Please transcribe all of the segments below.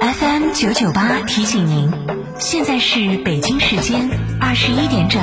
FM 九九八提醒您，现在是北京时间二十一点整。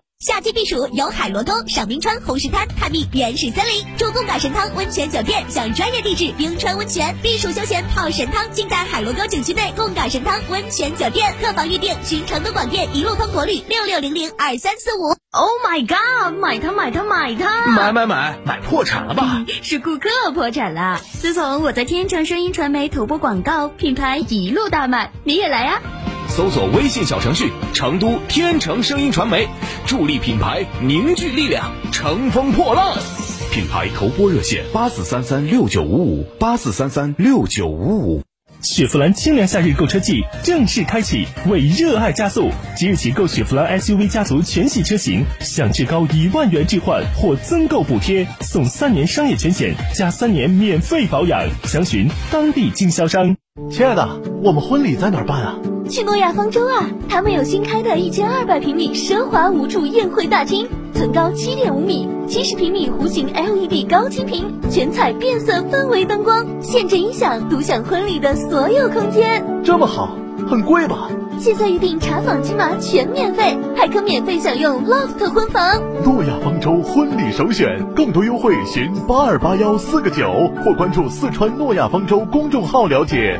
夏季避暑游海螺沟、赏冰川、红石滩，探秘原始森林，住贡嘎神汤温泉酒店，享专业地质冰川温泉，避暑休闲泡神汤，尽在海螺沟景区内贡嘎神汤温泉酒店。客房预订寻成都广电一路通国旅六六零零二三四五。Oh my god！买它买它买它！买买买买破产了吧？是顾客破产了。自从我在天成声音传媒头部广告，品牌一路大卖，你也来呀！搜索微信小程序“成都天成声音传媒”，助力品牌凝聚力量，乘风破浪。品牌投播热线：八四三三六九五五八四三三六九五五。雪佛兰清凉夏日购车季正式开启，为热爱加速！即日起购雪佛兰 SUV 家族全系车型，享至高一万元置换或增购补贴，送三年商业全险加三年免费保养。详询当地经销商。亲爱的，我们婚礼在哪儿办啊？去诺亚方舟啊！他们有新开的一千二百平米奢华无主宴会大厅，层高七点五米，七十平米弧形 LED 高清屏，全彩变色氛围灯光，限制音响，独享婚礼的所有空间。这么好，很贵吧？现在预定查房金马全免费，还可免费享用 loft 婚房。诺亚方舟婚礼首选，更多优惠寻八二八幺四个九或关注四川诺亚方舟公众号了解。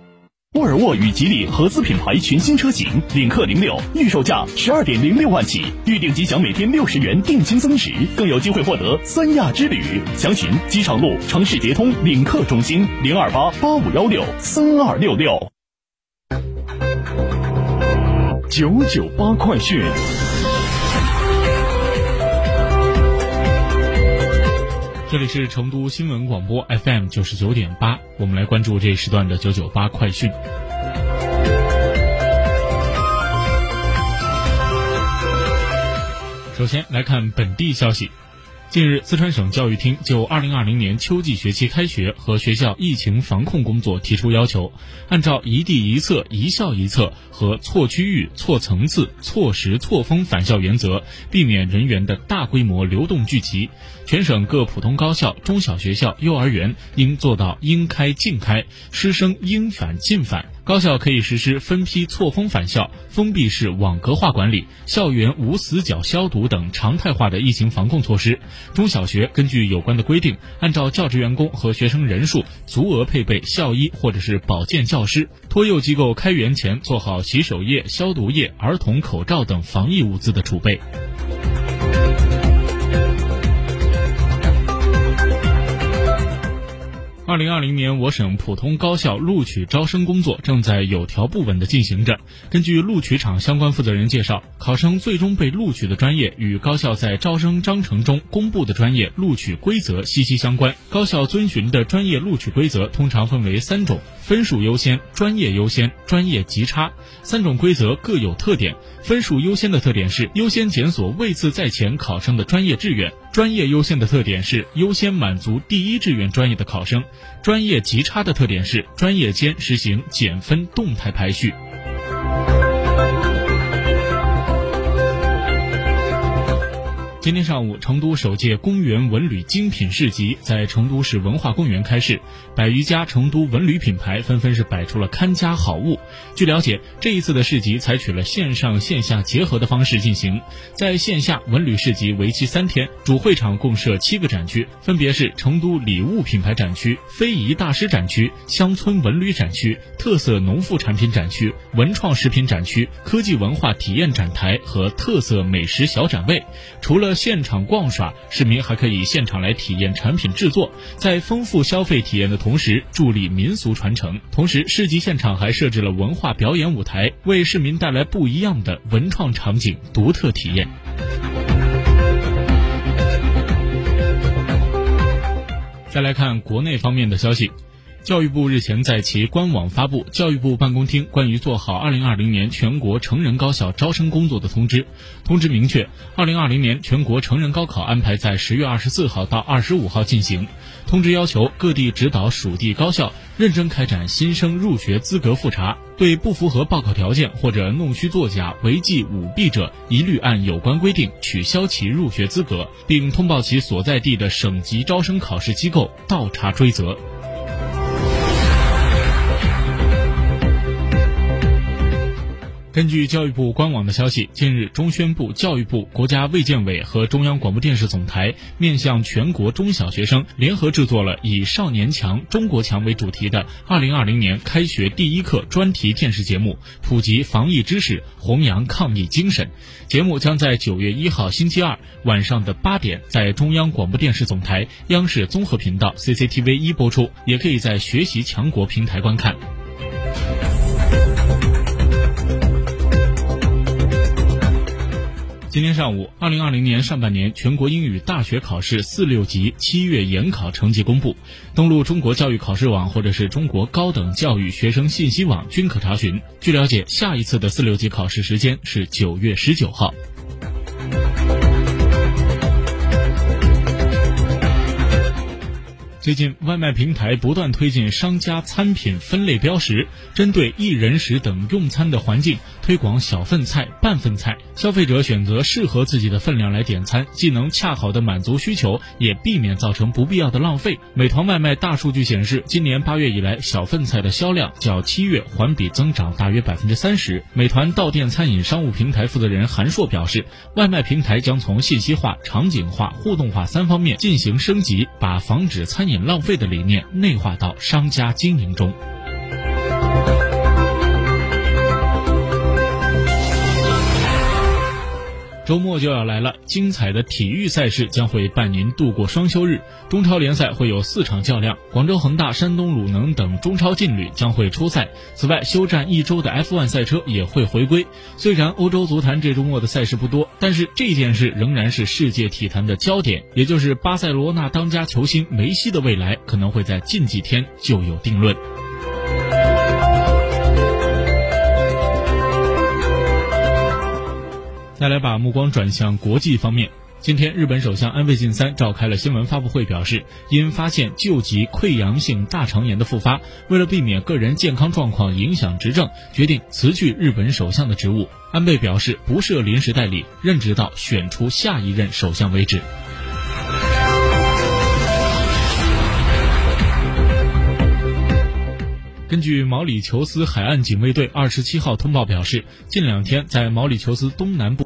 沃尔沃与吉利合资品牌全新车型领克零六，预售价十二点零六万起，预定即享每天六十元定金增值，更有机会获得三亚之旅。详询机场路城市捷通领克中心零二八八五幺六三二六六。九九八快讯。这里是成都新闻广播 FM 九十九点八，我们来关注这一时段的九九八快讯。首先来看本地消息。近日，四川省教育厅就2020年秋季学期开学和学校疫情防控工作提出要求，按照一地一策、一校一策和错区域、错层次、错时错峰返校原则，避免人员的大规模流动聚集。全省各普通高校、中小学校、幼儿园应做到应开尽开，师生应返尽返。高校可以实施分批错峰返校、封闭式网格化管理、校园无死角消毒等常态化的疫情防控措施。中小学根据有关的规定，按照教职员工和学生人数，足额配备校医或者是保健教师。托幼机构开园前做好洗手液、消毒液、儿童口罩等防疫物资的储备。二零二零年，我省普通高校录取招生工作正在有条不紊地进行着。根据录取场相关负责人介绍，考生最终被录取的专业与高校在招生章程中公布的专业录取规则息息相关。高校遵循的专业录取规则通常分为三种：分数优先、专业优先、专业极差。三种规则各有特点。分数优先的特点是优先检索位次在前考生的专业志愿；专业优先的特点是优先满足第一志愿专业的考生；专业极差的特点是专业间实行减分动态排序。今天上午，成都首届公园文旅精品市集在成都市文化公园开市，百余家成都文旅品牌纷纷是摆出了看家好物。据了解，这一次的市集采取了线上线下结合的方式进行。在线下，文旅市集为期三天，主会场共设七个展区，分别是成都礼物品牌展区、非遗大师展区、乡村文旅展区、特色农副产品展区、文创食品展区、科技文化体验展台和特色美食小展位。除了现场逛耍，市民还可以现场来体验产品制作，在丰富消费体验的同时，助力民俗传承。同时，市集现场还设置了文化表演舞台，为市民带来不一样的文创场景、独特体验。再来看国内方面的消息。教育部日前在其官网发布《教育部办公厅关于做好2020年全国成人高校招生工作的通知》。通知明确，2020年全国成人高考安排在10月24号到25号进行。通知要求各地指导属地高校认真开展新生入学资格复查，对不符合报考条件或者弄虚作假、违纪舞弊者，一律按有关规定取消其入学资格，并通报其所在地的省级招生考试机构倒查追责。根据教育部官网的消息，近日中宣部、教育部、国家卫健委和中央广播电视总台面向全国中小学生联合制作了以“少年强、中国强”为主题的2020年开学第一课专题电视节目，普及防疫知识，弘扬抗疫精神。节目将在9月1号星期二晚上的八点在中央广播电视总台央视综合频道 CCTV 一播出，也可以在学习强国平台观看。今天上午，二零二零年上半年全国英语大学考试四六级七月研考成绩公布，登录中国教育考试网或者是中国高等教育学生信息网均可查询。据了解，下一次的四六级考试时间是九月十九号。最近，外卖平台不断推进商家餐品分类标识，针对一人食等用餐的环境，推广小份菜、半份菜，消费者选择适合自己的分量来点餐，既能恰好的满足需求，也避免造成不必要的浪费。美团外卖大数据显示，今年八月以来，小份菜的销量较七月环比增长大约百分之三十。美团到店餐饮商务平台负责人韩硕表示，外卖平台将从信息化、场景化、互动化三方面进行升级，把防止餐饮饮浪费的理念内化到商家经营中。周末就要来了，精彩的体育赛事将会伴您度过双休日。中超联赛会有四场较量，广州恒大、山东鲁能等中超劲旅将会出赛。此外，休战一周的 F1 赛车也会回归。虽然欧洲足坛这周末的赛事不多，但是这件事仍然是世界体坛的焦点，也就是巴塞罗那当家球星梅西的未来可能会在近几天就有定论。来把目光转向国际方面。今天，日本首相安倍晋三召开了新闻发布会，表示因发现救急溃疡性大肠炎的复发，为了避免个人健康状况影响执政，决定辞去日本首相的职务。安倍表示不设临时代理，任职到选出下一任首相为止。根据毛里求斯海岸警卫队二十七号通报表示，近两天在毛里求斯东南部。